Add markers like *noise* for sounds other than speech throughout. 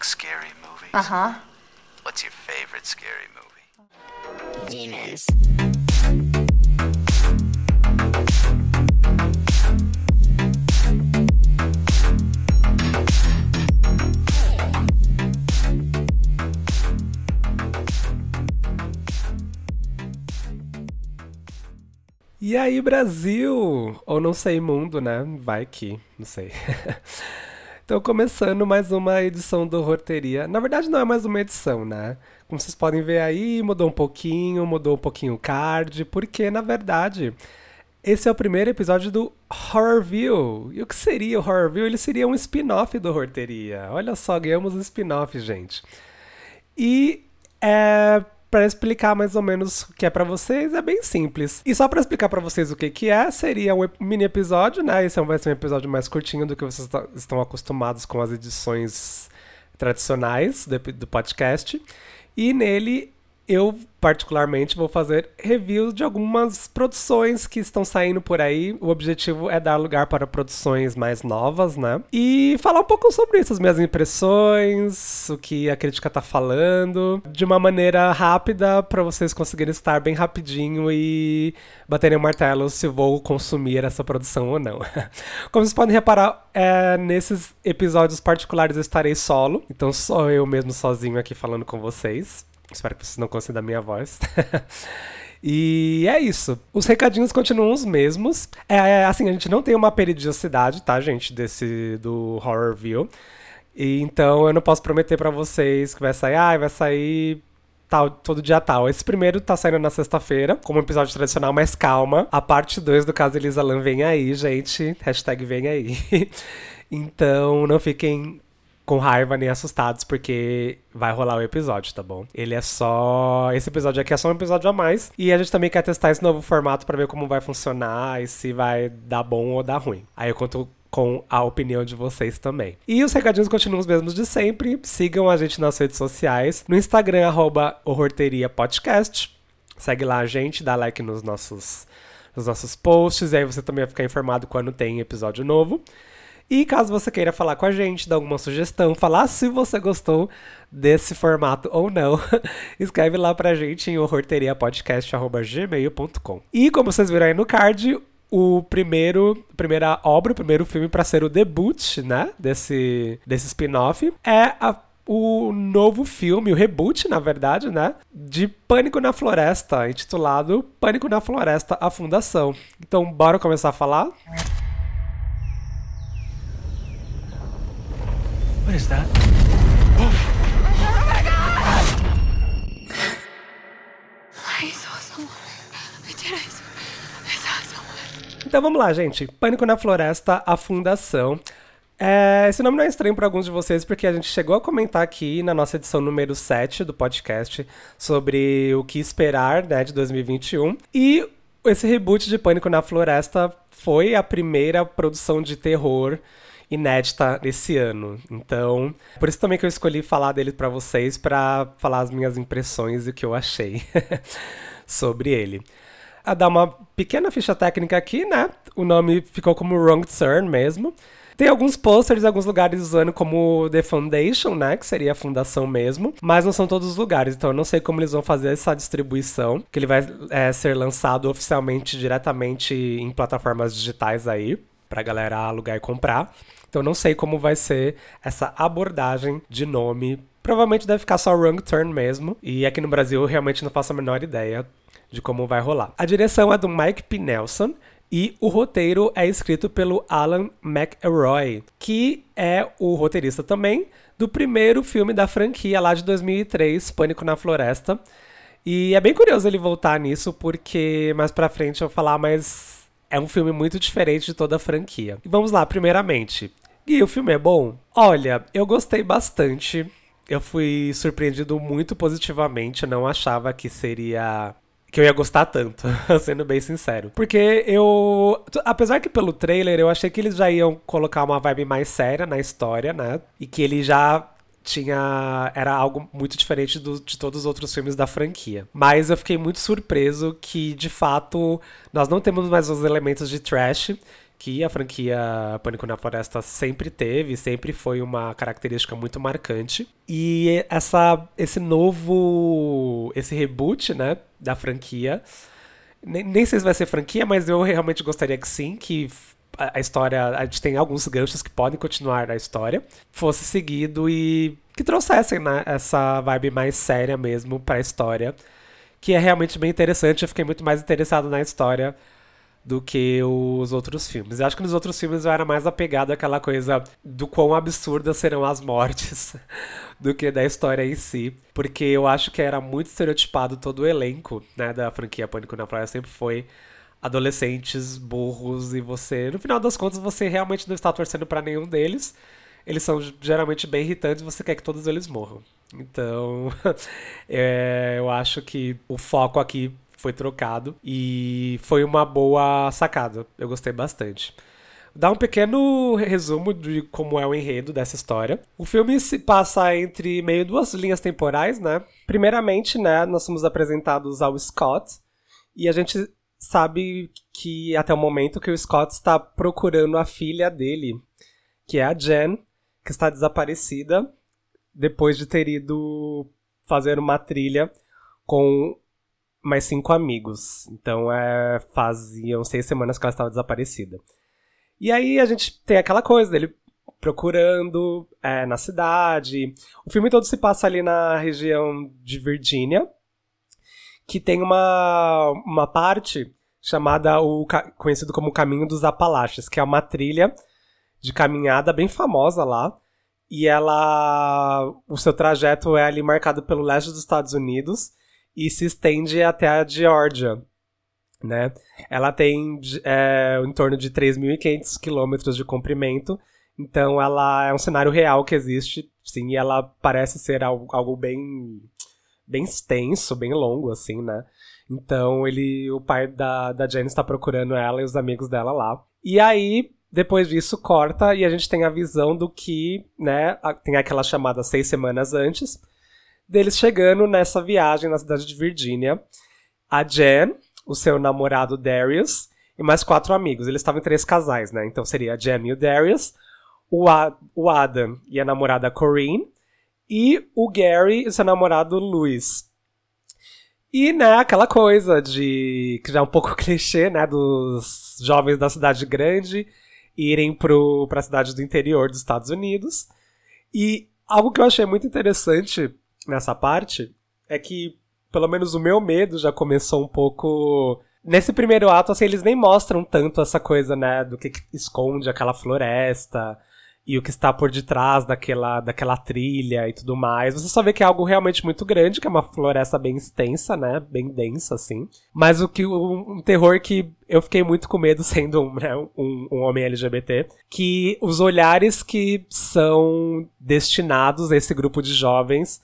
like scary movies? Uh huh. What's your favorite scary movie? Demons. E aí, Brasil? Ou não sei, mundo, né? Vai que, não sei. *laughs* então, começando mais uma edição do Horteria. Na verdade, não é mais uma edição, né? Como vocês podem ver aí, mudou um pouquinho, mudou um pouquinho o card, porque, na verdade, esse é o primeiro episódio do Horror View. E o que seria o Horror View? Ele seria um spin-off do Horteria. Olha só, ganhamos um spin-off, gente. E é para explicar mais ou menos o que é para vocês, é bem simples. E só para explicar para vocês o que que é, seria um mini episódio, né? Esse é vai ser um episódio mais curtinho do que vocês estão acostumados com as edições tradicionais do podcast. E nele eu particularmente vou fazer reviews de algumas produções que estão saindo por aí. O objetivo é dar lugar para produções mais novas, né? E falar um pouco sobre isso, as minhas impressões, o que a crítica tá falando, de uma maneira rápida para vocês conseguirem estar bem rapidinho e baterem o martelo se vou consumir essa produção ou não. *laughs* Como vocês podem reparar, é, nesses episódios particulares eu estarei solo, então sou eu mesmo sozinho aqui falando com vocês. Espero que vocês não cansem da minha voz. *laughs* E é isso. Os recadinhos continuam os mesmos. É, é, assim, a gente não tem uma periodicidade, tá, gente, desse do Horror View. E, então eu não posso prometer para vocês que vai sair, ah, vai sair tal, todo dia tal. Esse primeiro tá saindo na sexta-feira, como um episódio tradicional, mas calma. A parte 2 do caso Elisa Lam vem aí, gente. Hashtag vem aí. *laughs* então não fiquem com raiva nem assustados, porque vai rolar o episódio, tá bom? Ele é só. Esse episódio aqui é só um episódio a mais. E a gente também quer testar esse novo formato para ver como vai funcionar e se vai dar bom ou dar ruim. Aí eu conto com a opinião de vocês também. E os recadinhos continuam os mesmos de sempre. Sigam a gente nas redes sociais. No Instagram, arroba Podcast. Segue lá a gente, dá like nos nossos, nos nossos posts. E aí você também vai ficar informado quando tem episódio novo. E caso você queira falar com a gente, dar alguma sugestão, falar se você gostou desse formato ou não, *laughs* escreve lá pra gente em horrorteriapodcast.gmail.com. E como vocês viram aí no card, o primeiro, primeira obra, o primeiro filme para ser o debut, né, desse, desse spin-off é a o novo filme, o reboot, na verdade, né? De Pânico na Floresta, intitulado Pânico na Floresta, a Fundação. Então, bora começar a falar? What is that? Oh. Então vamos lá, gente. Pânico na Floresta, a Fundação. É, esse nome não é estranho para alguns de vocês, porque a gente chegou a comentar aqui na nossa edição número 7 do podcast sobre o que esperar né, de 2021. E esse reboot de Pânico na Floresta foi a primeira produção de terror inédita nesse ano. Então, por isso também que eu escolhi falar dele para vocês, para falar as minhas impressões e o que eu achei *laughs* sobre ele. A dar uma pequena ficha técnica aqui, né? O nome ficou como Wrong Turn mesmo. Tem alguns posters em alguns lugares usando como The Foundation, né? Que seria a fundação mesmo. Mas não são todos os lugares. Então eu não sei como eles vão fazer essa distribuição. Que ele vai é, ser lançado oficialmente diretamente em plataformas digitais aí. Pra galera alugar e comprar. Então não sei como vai ser essa abordagem de nome. Provavelmente deve ficar só Wrong Turn mesmo. E aqui no Brasil eu realmente não faço a menor ideia de como vai rolar. A direção é do Mike P. Nelson. E o roteiro é escrito pelo Alan McElroy, que é o roteirista também do primeiro filme da franquia lá de 2003, Pânico na Floresta. E é bem curioso ele voltar nisso, porque mais pra frente eu vou falar, mas é um filme muito diferente de toda a franquia. E vamos lá, primeiramente, e o filme é bom? Olha, eu gostei bastante. Eu fui surpreendido muito positivamente. Não achava que seria que eu ia gostar tanto, *laughs* sendo bem sincero. Porque eu. Apesar que pelo trailer eu achei que eles já iam colocar uma vibe mais séria na história, né? E que ele já tinha. Era algo muito diferente do, de todos os outros filmes da franquia. Mas eu fiquei muito surpreso que, de fato, nós não temos mais os elementos de trash que a franquia Pânico na Floresta sempre teve, sempre foi uma característica muito marcante. E essa, esse novo, esse reboot, né, da franquia, nem, nem sei se vai ser franquia, mas eu realmente gostaria que sim, que a, a história, a gente tem alguns ganchos que podem continuar na história, fosse seguido e que trouxessem né, essa vibe mais séria mesmo para a história, que é realmente bem interessante. Eu fiquei muito mais interessado na história do que os outros filmes. Eu acho que nos outros filmes eu era mais apegado àquela coisa do quão absurdas serão as mortes *laughs* do que da história em si, porque eu acho que era muito estereotipado todo o elenco, né, da franquia Pânico na Praia sempre foi adolescentes burros e você, no final das contas, você realmente não está torcendo para nenhum deles. Eles são geralmente bem irritantes você quer que todos eles morram. Então, *laughs* é, eu acho que o foco aqui foi trocado e foi uma boa sacada. Eu gostei bastante. Dá um pequeno resumo de como é o enredo dessa história. O filme se passa entre meio duas linhas temporais, né? Primeiramente, né, nós somos apresentados ao Scott e a gente sabe que até o momento que o Scott está procurando a filha dele, que é a Jen, que está desaparecida depois de ter ido fazer uma trilha com mais cinco amigos. Então, é, faziam seis semanas que ela estava desaparecida. E aí a gente tem aquela coisa dele procurando é, na cidade. O filme todo se passa ali na região de Virgínia, que tem uma, uma parte chamada o conhecido como Caminho dos Apalaches, que é uma trilha de caminhada bem famosa lá. E ela. O seu trajeto é ali marcado pelo leste dos Estados Unidos e se estende até a Geórgia, né? Ela tem é, em torno de 3.500 quilômetros de comprimento, então ela é um cenário real que existe, sim, e ela parece ser algo, algo bem bem extenso, bem longo, assim, né? Então ele, o pai da, da Jenny está procurando ela e os amigos dela lá. E aí, depois disso, corta e a gente tem a visão do que, né? Tem aquela chamada seis semanas antes, deles chegando nessa viagem na cidade de Virgínia. A Jen, o seu namorado Darius e mais quatro amigos. Eles estavam em três casais, né? Então seria a Jen e o Darius, o, a o Adam e a namorada Corinne, e o Gary e seu namorado Luis. E, né, aquela coisa de. que já é um pouco *laughs* clichê, né? Dos jovens da cidade grande irem pro, pra cidade do interior dos Estados Unidos. E algo que eu achei muito interessante nessa parte é que, pelo menos o meu medo já começou um pouco. Nesse primeiro ato, assim, eles nem mostram tanto essa coisa, né, do que, que esconde aquela floresta e o que está por detrás daquela, daquela trilha e tudo mais. Você só vê que é algo realmente muito grande, que é uma floresta bem extensa, né? Bem densa, assim. Mas o que um terror que eu fiquei muito com medo *laughs* sendo um, né, um, um homem LGBT, que os olhares que são destinados a esse grupo de jovens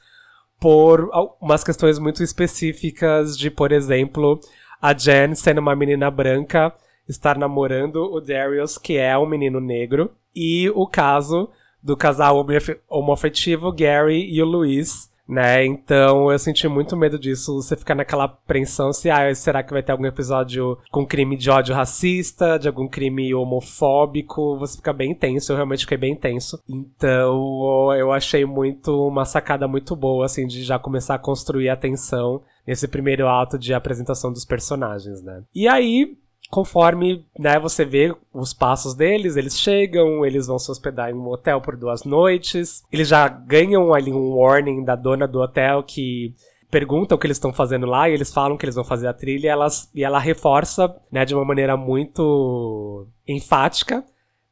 por umas questões muito específicas de, por exemplo, a Jen sendo uma menina branca estar namorando o Darius, que é um menino negro, e o caso do casal homoafetivo Gary e o Luiz, né? Então eu senti muito medo disso. Você ficar naquela apreensão se, ah, será que vai ter algum episódio com crime de ódio racista, de algum crime homofóbico? Você fica bem tenso, eu realmente fiquei bem tenso. Então eu achei muito uma sacada muito boa, assim, de já começar a construir a tensão nesse primeiro ato de apresentação dos personagens, né? E aí, conforme né, você vê os passos deles, eles chegam, eles vão se hospedar em um hotel por duas noites. Eles já ganham ali um warning da dona do hotel que pergunta o que eles estão fazendo lá e eles falam que eles vão fazer a trilha e, elas, e ela reforça né, de uma maneira muito enfática.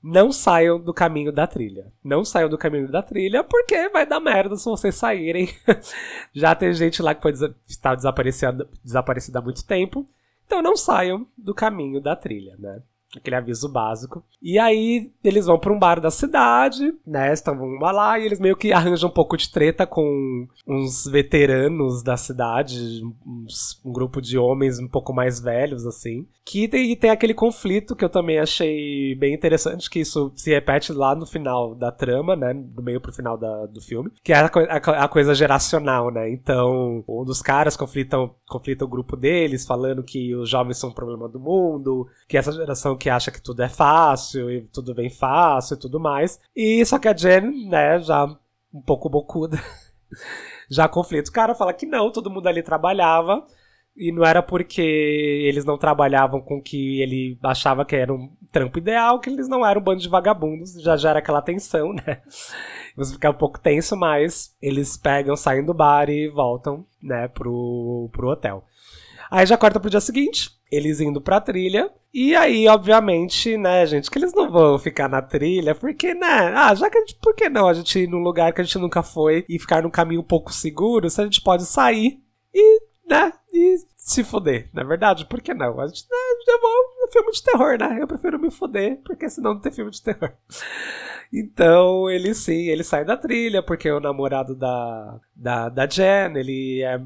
Não saiam do caminho da trilha. Não saiam do caminho da trilha porque vai dar merda se vocês saírem. *laughs* Já tem gente lá que foi está desaparecida há muito tempo. Então não saiam do caminho da trilha, né? Aquele aviso básico. E aí eles vão para um bar da cidade, né? Estão lá e eles meio que arranjam um pouco de treta com uns veteranos da cidade, uns, um grupo de homens um pouco mais velhos, assim. Que tem, tem aquele conflito que eu também achei bem interessante, que isso se repete lá no final da trama, né? Do meio pro final da, do filme. Que é a, a, a coisa geracional, né? Então, um dos caras conflitam, conflita o grupo deles, falando que os jovens são um problema do mundo, que essa geração que acha que tudo é fácil e tudo vem fácil e tudo mais. E só que a Jen, né, já um pouco bocuda, *laughs* já conflito. O cara fala que não, todo mundo ali trabalhava. E não era porque eles não trabalhavam com que ele achava que era um trampo ideal, que eles não eram um bando de vagabundos. Já já era aquela tensão, né? *laughs* Você fica um pouco tenso, mas eles pegam, saem do bar e voltam, né, pro, pro hotel. Aí já corta pro dia seguinte, eles indo pra trilha. E aí, obviamente, né, gente, que eles não vão ficar na trilha, porque, né? Ah, já que a gente. Por que não a gente ir num lugar que a gente nunca foi e ficar num caminho um pouco seguro, se a gente pode sair e, né, e se foder, na é verdade? Por que não? A gente, né, eu vou filme de terror, né? Eu prefiro me foder, porque senão não tem filme de terror. *laughs* Então, ele sim, ele sai da trilha, porque o namorado da, da, da Jen, ele é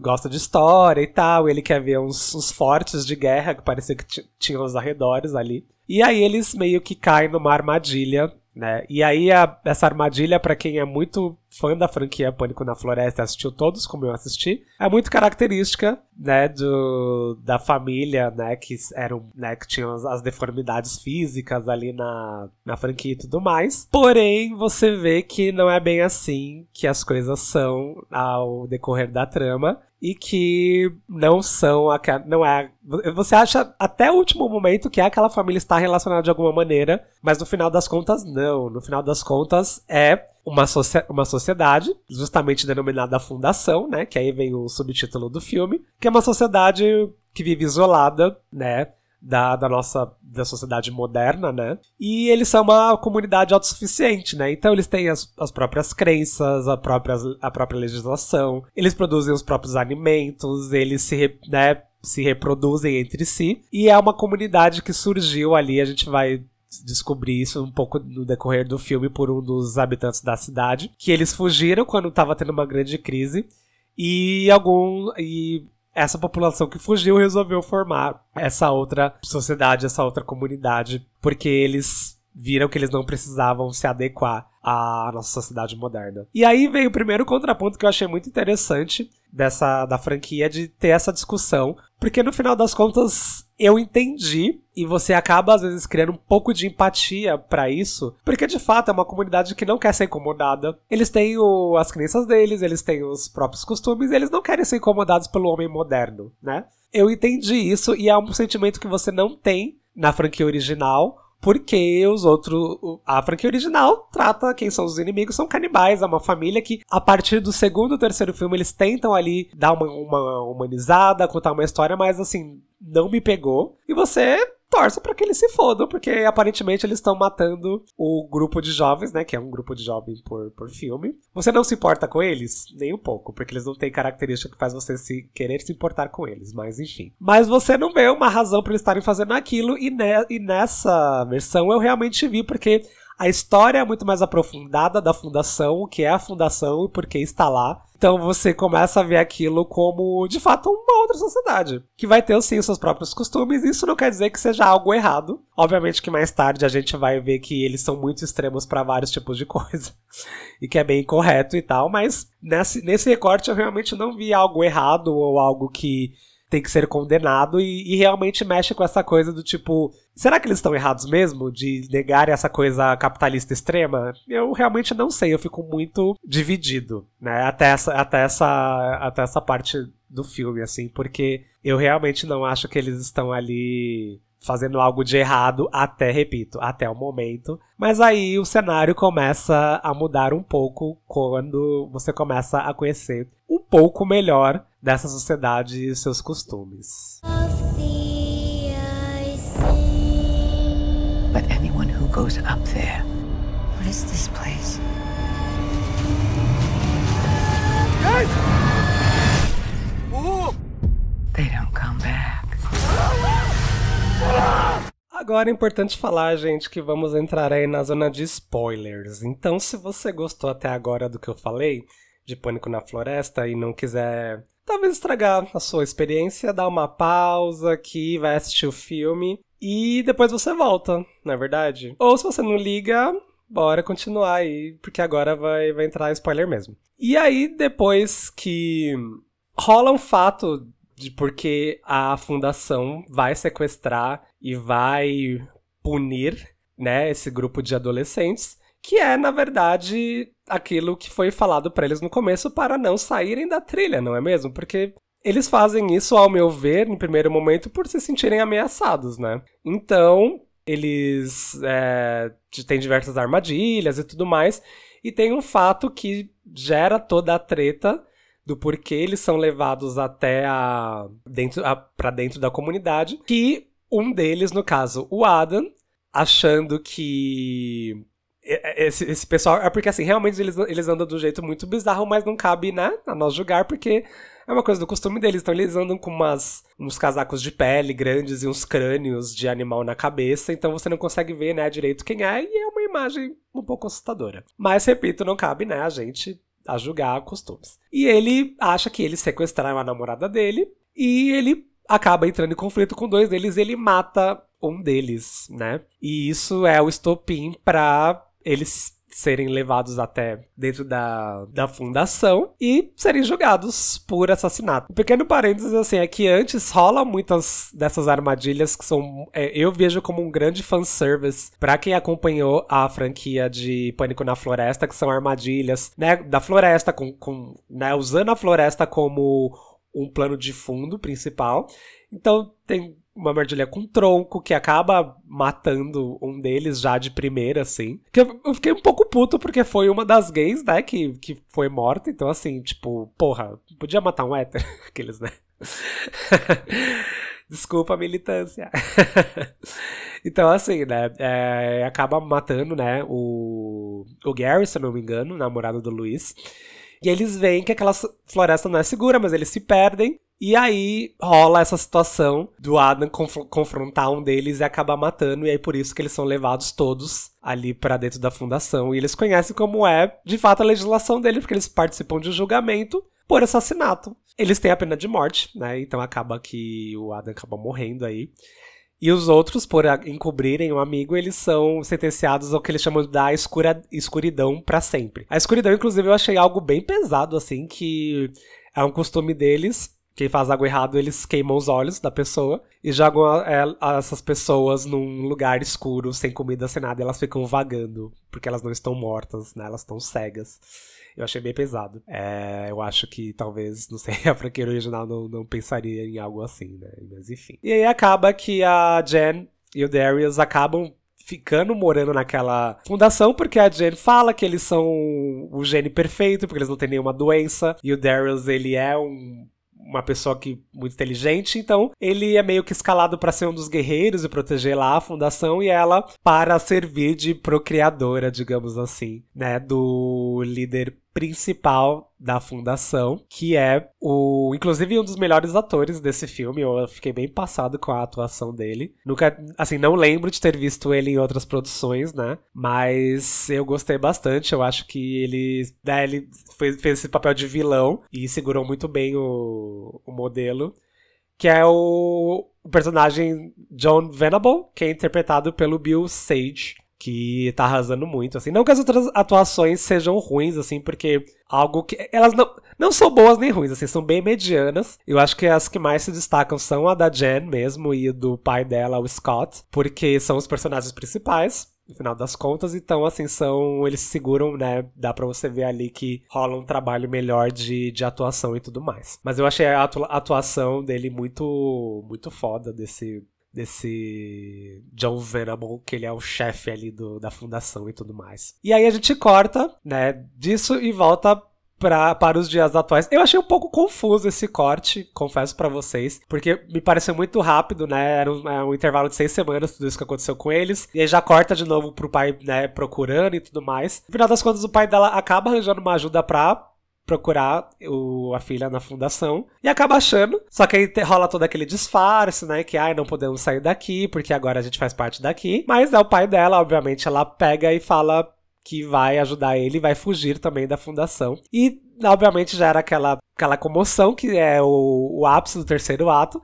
gosta de história e tal, ele quer ver uns, uns fortes de guerra que parecia que tinham aos arredores ali. E aí eles meio que caem numa armadilha né? E aí, a, essa armadilha, para quem é muito fã da franquia Pânico na Floresta, assistiu todos, como eu assisti, é muito característica, né, do, da família, né, que eram, né, que tinham as, as deformidades físicas ali na, na franquia e tudo mais. Porém, você vê que não é bem assim que as coisas são ao decorrer da trama e que não são não é você acha até o último momento que aquela família está relacionada de alguma maneira, mas no final das contas não, no final das contas é uma, uma sociedade, justamente denominada Fundação, né, que aí vem o subtítulo do filme, que é uma sociedade que vive isolada, né, da, da nossa da sociedade moderna, né? E eles são uma comunidade autossuficiente, né? Então eles têm as, as próprias crenças, a própria, a própria legislação, eles produzem os próprios alimentos, eles se, né, se reproduzem entre si. E é uma comunidade que surgiu ali, a gente vai descobrir isso um pouco no decorrer do filme por um dos habitantes da cidade, que eles fugiram quando estava tendo uma grande crise e algum e essa população que fugiu resolveu formar essa outra sociedade, essa outra comunidade, porque eles viram que eles não precisavam se adequar à nossa sociedade moderna. E aí veio o primeiro contraponto que eu achei muito interessante dessa da franquia de ter essa discussão, porque no final das contas eu entendi e você acaba às vezes criando um pouco de empatia para isso, porque de fato é uma comunidade que não quer ser incomodada. Eles têm o, as crenças deles, eles têm os próprios costumes, eles não querem ser incomodados pelo homem moderno, né? Eu entendi isso e é um sentimento que você não tem na franquia original, porque os outros. A franquia original trata quem são os inimigos, são canibais, é uma família que, a partir do segundo e terceiro filme, eles tentam ali dar uma, uma humanizada, contar uma história, mas assim, não me pegou. E você torce para que eles se fodam, porque aparentemente eles estão matando o grupo de jovens, né? Que é um grupo de jovens por, por filme. Você não se importa com eles? Nem um pouco, porque eles não têm característica que faz você se querer se importar com eles, mas enfim. Mas você não vê uma razão para eles estarem fazendo aquilo, e, ne e nessa versão eu realmente vi, porque a história é muito mais aprofundada da fundação, o que é a fundação e por que está lá. Então você começa a ver aquilo como, de fato, uma outra sociedade. Que vai ter, sim, os seus próprios costumes. Isso não quer dizer que seja algo errado. Obviamente que mais tarde a gente vai ver que eles são muito extremos para vários tipos de coisa. *laughs* e que é bem correto e tal. Mas nesse, nesse recorte eu realmente não vi algo errado ou algo que tem que ser condenado e, e, realmente mexe com essa coisa do tipo, será que eles estão errados mesmo de negar essa coisa capitalista extrema? Eu realmente não sei, eu fico muito dividido, né? Até essa, até essa, até essa parte do filme, assim, porque eu realmente não acho que eles estão ali fazendo algo de errado até, repito, até o momento. Mas aí o cenário começa a mudar um pouco quando você começa a conhecer um pouco melhor dessa sociedade e seus costumes. But anyone who goes up there, what is this place? Guys! They don't come back. Agora é importante falar, gente, que vamos entrar aí na zona de spoilers. Então, se você gostou até agora do que eu falei de Pânico na Floresta e não quiser talvez estragar a sua experiência, dá uma pausa aqui, vai assistir o filme e depois você volta, não é verdade? Ou se você não liga, bora continuar aí, porque agora vai, vai entrar spoiler mesmo. E aí, depois que rola um fato de porque a fundação vai sequestrar e vai punir, né, esse grupo de adolescentes, que é, na verdade, aquilo que foi falado para eles no começo para não saírem da trilha, não é mesmo? Porque eles fazem isso, ao meu ver, no primeiro momento, por se sentirem ameaçados, né? Então, eles é, têm diversas armadilhas e tudo mais, e tem um fato que gera toda a treta do porquê eles são levados até a dentro para dentro da comunidade, que um deles, no caso, o Adam, achando que esse, esse pessoal. É porque, assim, realmente eles, eles andam um jeito muito bizarro, mas não cabe, né, a nós julgar, porque é uma coisa do costume deles. Então eles andam com umas, uns casacos de pele grandes e uns crânios de animal na cabeça, então você não consegue ver, né, direito quem é, e é uma imagem um pouco assustadora. Mas, repito, não cabe, né, a gente a julgar costumes. E ele acha que eles sequestraram a namorada dele, e ele acaba entrando em conflito com dois deles, ele mata um deles, né? E isso é o estopim para eles serem levados até dentro da, da fundação e serem julgados por assassinato. Um pequeno parênteses, assim, é que antes rola muitas dessas armadilhas que são, é, eu vejo como um grande fanservice para quem acompanhou a franquia de Pânico na Floresta, que são armadilhas, né, da floresta, com, com né, usando a floresta como um plano de fundo principal. Então tem uma armadilha com tronco que acaba matando um deles já de primeira, assim. Que eu, fiquei um pouco puto porque foi uma das gays, né, que, que foi morta. Então, assim, tipo, porra, podia matar um hétero, *laughs* aqueles, né? *laughs* Desculpa a militância. *laughs* então, assim, né, é, acaba matando, né, o, o Gary, se não me engano, namorado do Luiz. E eles veem que aquela floresta não é segura, mas eles se perdem. E aí rola essa situação do Adam conf confrontar um deles e acabar matando, e aí por isso que eles são levados todos ali para dentro da fundação. E eles conhecem como é, de fato, a legislação dele, porque eles participam de um julgamento por assassinato. Eles têm a pena de morte, né? Então acaba que o Adam acaba morrendo aí. E os outros, por encobrirem um amigo, eles são sentenciados ao que eles chamam da escura, escuridão para sempre. A escuridão, inclusive, eu achei algo bem pesado, assim, que é um costume deles quem faz algo errado, eles queimam os olhos da pessoa e jogam a, essas pessoas num lugar escuro, sem comida, sem nada, e elas ficam vagando, porque elas não estão mortas, né? Elas estão cegas. Eu achei bem pesado. É, eu acho que talvez, não sei, *laughs* a franquia original não, não pensaria em algo assim, né? Mas enfim. E aí acaba que a Jen e o Darius acabam ficando morando naquela fundação, porque a Jen fala que eles são o gene perfeito, porque eles não têm nenhuma doença, e o Darius, ele é um uma pessoa que muito inteligente, então ele é meio que escalado para ser um dos guerreiros e proteger lá a fundação e ela para servir de procriadora, digamos assim, né, do líder principal da fundação, que é o, inclusive um dos melhores atores desse filme. Eu fiquei bem passado com a atuação dele. Nunca, assim, não lembro de ter visto ele em outras produções, né? Mas eu gostei bastante. Eu acho que ele, né, ele fez, fez esse papel de vilão e segurou muito bem o, o modelo. Que é o, o personagem John Venable, que é interpretado pelo Bill Sage que tá arrasando muito, assim. Não que as outras atuações sejam ruins, assim, porque algo que. Elas não, não são boas nem ruins, assim, são bem medianas. Eu acho que as que mais se destacam são a da Jen mesmo e do pai dela, o Scott, porque são os personagens principais. No final das contas, então, assim, são. Eles seguram, né? Dá pra você ver ali que rola um trabalho melhor de, de atuação e tudo mais. Mas eu achei a atuação dele muito, muito foda desse, desse John Venable, que ele é o chefe ali do, da fundação e tudo mais. E aí a gente corta, né, disso e volta Pra, para os dias atuais. Eu achei um pouco confuso esse corte, confesso para vocês, porque me pareceu muito rápido, né? Era um, é um, intervalo de seis semanas, tudo isso que aconteceu com eles. E aí já corta de novo pro pai, né, procurando e tudo mais. No final das contas, o pai dela acaba arranjando uma ajuda pra procurar o, a filha na fundação e acaba achando. Só que aí rola todo aquele disfarce, né? Que ai, não podemos sair daqui porque agora a gente faz parte daqui. Mas é o pai dela, obviamente, ela pega e fala que vai ajudar ele, vai fugir também da fundação. E, obviamente, já era aquela, aquela comoção que é o, o ápice do terceiro ato.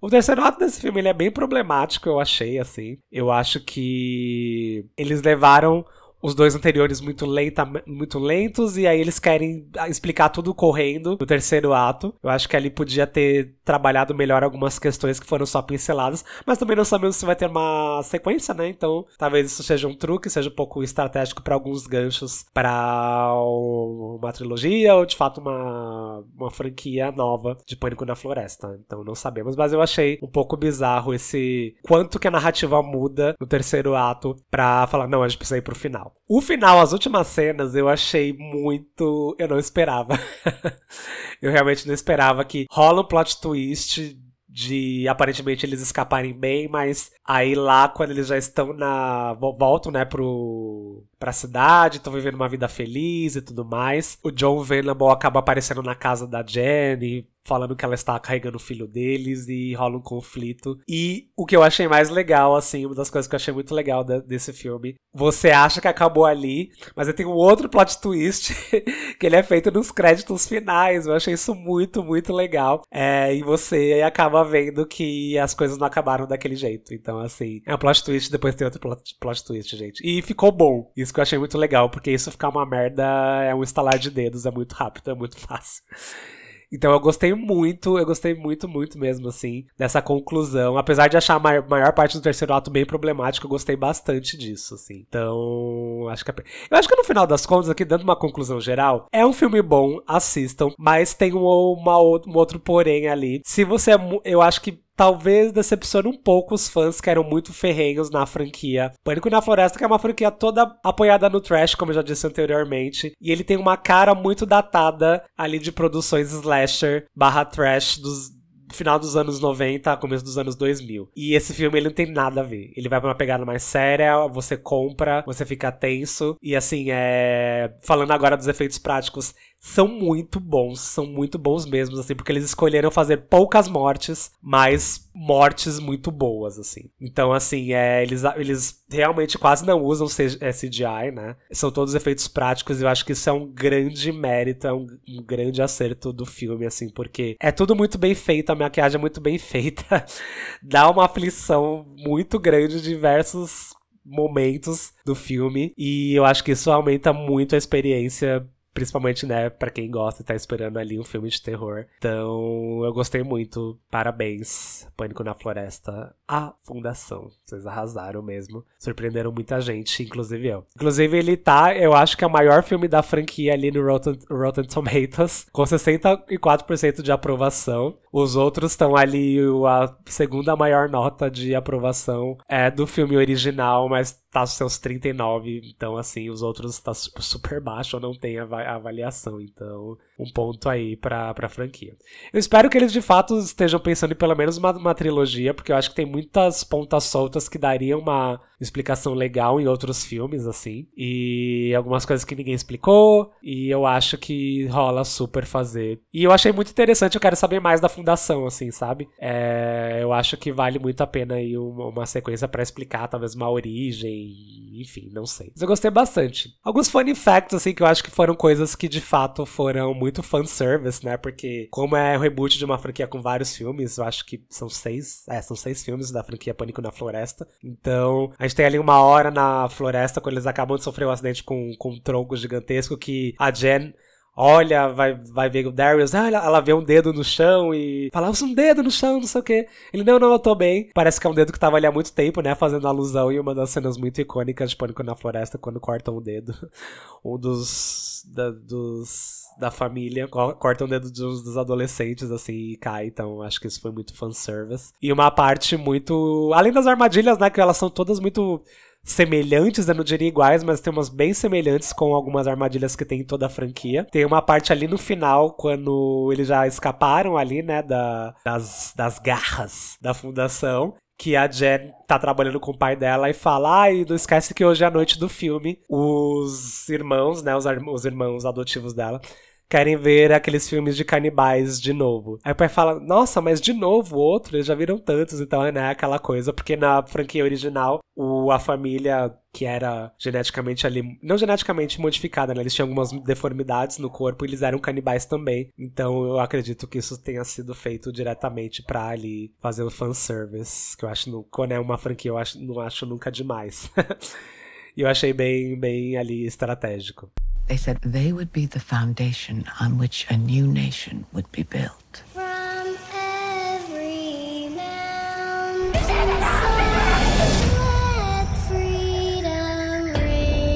O terceiro ato desse filme ele é bem problemático, eu achei, assim. Eu acho que eles levaram os dois anteriores muito, lenta, muito lentos, e aí eles querem explicar tudo correndo no terceiro ato. Eu acho que ali podia ter trabalhado melhor algumas questões que foram só pinceladas, mas também não sabemos se vai ter uma sequência, né? Então, talvez isso seja um truque, seja um pouco estratégico para alguns ganchos para uma trilogia ou de fato uma, uma franquia nova de Pânico na Floresta. Então, não sabemos, mas eu achei um pouco bizarro esse quanto que a narrativa muda no terceiro ato pra falar, não, a gente precisa ir pro final. O final, as últimas cenas, eu achei muito. Eu não esperava. *laughs* eu realmente não esperava que rola um plot twist de aparentemente eles escaparem bem, mas aí lá quando eles já estão na voltam, né, pro pra cidade, estão vivendo uma vida feliz e tudo mais. O John Venable acaba aparecendo na casa da Jenny, falando que ela está carregando o filho deles e rola um conflito. E o que eu achei mais legal, assim, uma das coisas que eu achei muito legal de, desse filme, você acha que acabou ali, mas tem um outro plot twist *laughs* que ele é feito nos créditos finais. Eu achei isso muito, muito legal. É, e você acaba vendo que as coisas não acabaram daquele jeito. Então, assim, é um plot twist, depois tem outro plot, plot twist, gente. E ficou bom. Isso que eu achei muito legal, porque isso ficar uma merda é um estalar de dedos, é muito rápido, é muito *laughs* fácil. Então eu gostei muito, eu gostei muito, muito mesmo, assim, dessa conclusão. Apesar de achar a maior, maior parte do terceiro ato bem problemático, eu gostei bastante disso, assim. Então, acho que é... Eu acho que no final das contas, aqui, dando uma conclusão geral, é um filme bom, assistam, mas tem um, uma, um outro porém ali. Se você é. Eu acho que talvez decepcione um pouco os fãs que eram muito ferrenhos na franquia. Pânico na Floresta, que é uma franquia toda apoiada no trash, como eu já disse anteriormente. E ele tem uma cara muito datada ali de produções slasher barra trash dos final dos anos 90, começo dos anos 2000. E esse filme ele não tem nada a ver. Ele vai pra uma pegada mais séria, você compra, você fica tenso. E assim, é. Falando agora dos efeitos práticos, são muito bons, são muito bons mesmo, assim, porque eles escolheram fazer poucas mortes, mas mortes muito boas, assim. Então, assim, é, eles, eles realmente quase não usam CGI, né? São todos efeitos práticos e eu acho que isso é um grande mérito, é um, um grande acerto do filme, assim, porque é tudo muito bem feito, a maquiagem é muito bem *laughs* feita, dá uma aflição muito grande de diversos momentos do filme e eu acho que isso aumenta muito a experiência Principalmente, né, pra quem gosta e tá esperando ali um filme de terror. Então, eu gostei muito. Parabéns, Pânico na Floresta. A Fundação. Vocês arrasaram mesmo. Surpreenderam muita gente, inclusive eu. Inclusive, ele tá, eu acho que é o maior filme da franquia ali no Rotten, Rotten Tomatoes, com 64% de aprovação. Os outros estão ali, a segunda maior nota de aprovação é do filme original, mas tá seus 39, então assim, os outros tá super baixo ou não tem avaliação, então um ponto aí pra, pra franquia. Eu espero que eles de fato estejam pensando em pelo menos uma, uma trilogia, porque eu acho que tem muitas pontas soltas que dariam uma explicação legal em outros filmes, assim, e algumas coisas que ninguém explicou, e eu acho que rola super fazer. E eu achei muito interessante, eu quero saber mais da fundação, assim, sabe? É, eu acho que vale muito a pena aí uma, uma sequência para explicar talvez uma origem enfim, não sei. Mas eu gostei bastante. Alguns funny facts, assim, que eu acho que foram coisas que de fato foram muito fanservice, né? Porque, como é o reboot de uma franquia com vários filmes, eu acho que são seis. É, são seis filmes da franquia Pânico na Floresta. Então, a gente tem ali uma hora na floresta quando eles acabam de sofrer um acidente com, com um tronco gigantesco que a Jen olha, vai, vai ver o Darius, ah, ela, vê um dedo no chão e fala, usa um dedo no chão, não sei o que. Ele, não, não, eu tô bem. Parece que é um dedo que tava ali há muito tempo, né, fazendo alusão em uma das cenas muito icônicas de Pânico na Floresta, quando cortam o dedo. *laughs* Um dos, da, dos da família, cortam o dedo dos, dos adolescentes, assim, e cai, então acho que isso foi muito fanservice. E uma parte muito, além das armadilhas, né, que elas são todas muito semelhantes, eu não diria iguais, mas tem umas bem semelhantes com algumas armadilhas que tem em toda a franquia. Tem uma parte ali no final, quando eles já escaparam ali, né, da, das, das garras da fundação que a Jen tá trabalhando com o pai dela e fala: ah, não esquece que hoje é a noite do filme. Os irmãos, né, os, os irmãos adotivos dela, querem ver aqueles filmes de canibais de novo. Aí o pai fala, nossa, mas de novo outro, eles já viram tantos, então é né, aquela coisa, porque na franquia original, o, a família que era geneticamente ali, não geneticamente modificada, né? Eles tinham algumas deformidades no corpo e eles eram canibais também. Então eu acredito que isso tenha sido feito diretamente para ali fazer o fanservice, que eu acho, no, quando é uma franquia, eu acho, não acho nunca demais. *laughs* e eu achei bem, bem ali estratégico. They said they would be the foundation on which a new nation would be built. From every mountain, let freedom ring.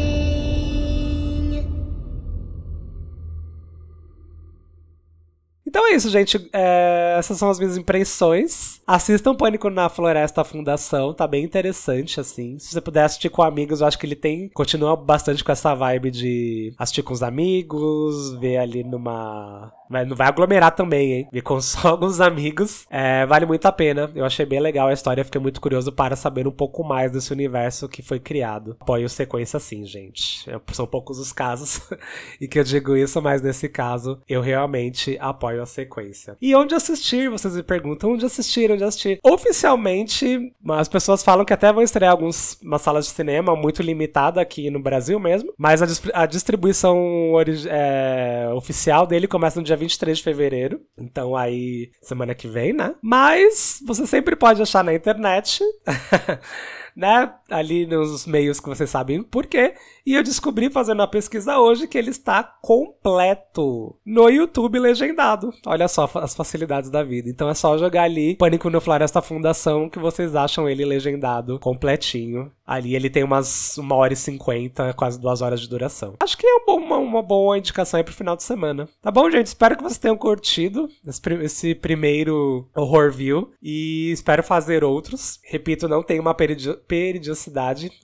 Então é isso, gente. É essas são as minhas impressões. Assistam Pânico na Floresta Fundação, tá bem interessante, assim. Se você puder assistir com amigos, eu acho que ele tem. Continua bastante com essa vibe de assistir com os amigos, ver ali numa mas não vai aglomerar também, hein? Ver com só alguns amigos. É, vale muito a pena. Eu achei bem legal a história. Fiquei muito curioso para saber um pouco mais desse universo que foi criado. Apoio sequência sim, gente. São poucos os casos *laughs* e que eu digo isso, mas nesse caso eu realmente apoio a sequência. E onde assistir? Vocês me perguntam onde assistir, onde assistir. Oficialmente, as pessoas falam que até vão estrear algumas salas de cinema muito limitada aqui no Brasil mesmo. Mas a, a distribuição é, oficial dele começa no dia 23 de fevereiro. Então aí, semana que vem, né? Mas você sempre pode achar na internet. *laughs* né? Ali nos meios que vocês sabem por quê. E eu descobri fazendo a pesquisa hoje que ele está completo no YouTube legendado. Olha só as facilidades da vida. Então é só jogar ali Pânico no Floresta Fundação que vocês acham ele legendado completinho. Ali ele tem umas uma hora e cinquenta, quase duas horas de duração. Acho que é uma, uma, uma boa indicação aí pro final de semana. Tá bom, gente? Espero que vocês tenham curtido esse, esse primeiro horror view. E espero fazer outros. Repito, não tem uma periodicidade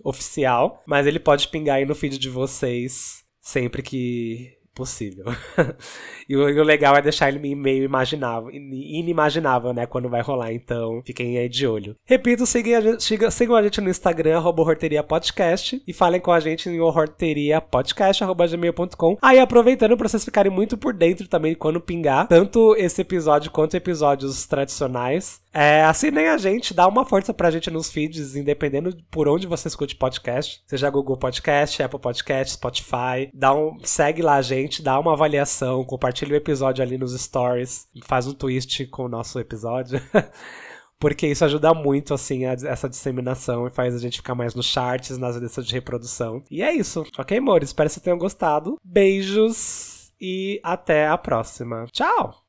oficial, mas ele pode pingar aí no feed de vocês sempre que possível. *laughs* e, o, legal é deixar ele meio imaginável, inimaginável, né, quando vai rolar, então fiquem aí de olho. Repito, sigam a gente, sigam, a gente no Instagram, arroba Podcast, e falem com a gente em horrorteriapodcast.gmail.com. Aí, aproveitando pra vocês ficarem muito por dentro também quando pingar, tanto esse episódio quanto episódios tradicionais, é, assinem a gente, dá uma força pra gente nos feeds, independendo por onde você escute podcast, seja Google Podcast, Apple Podcast, Spotify, dá um, segue lá a gente, dá uma avaliação, compartilha o episódio ali nos stories, faz um twist com o nosso episódio. *laughs* porque isso ajuda muito, assim, a, essa disseminação e faz a gente ficar mais nos charts, nas listas de reprodução. E é isso, ok, amor? Espero que vocês tenham gostado. Beijos e até a próxima. Tchau!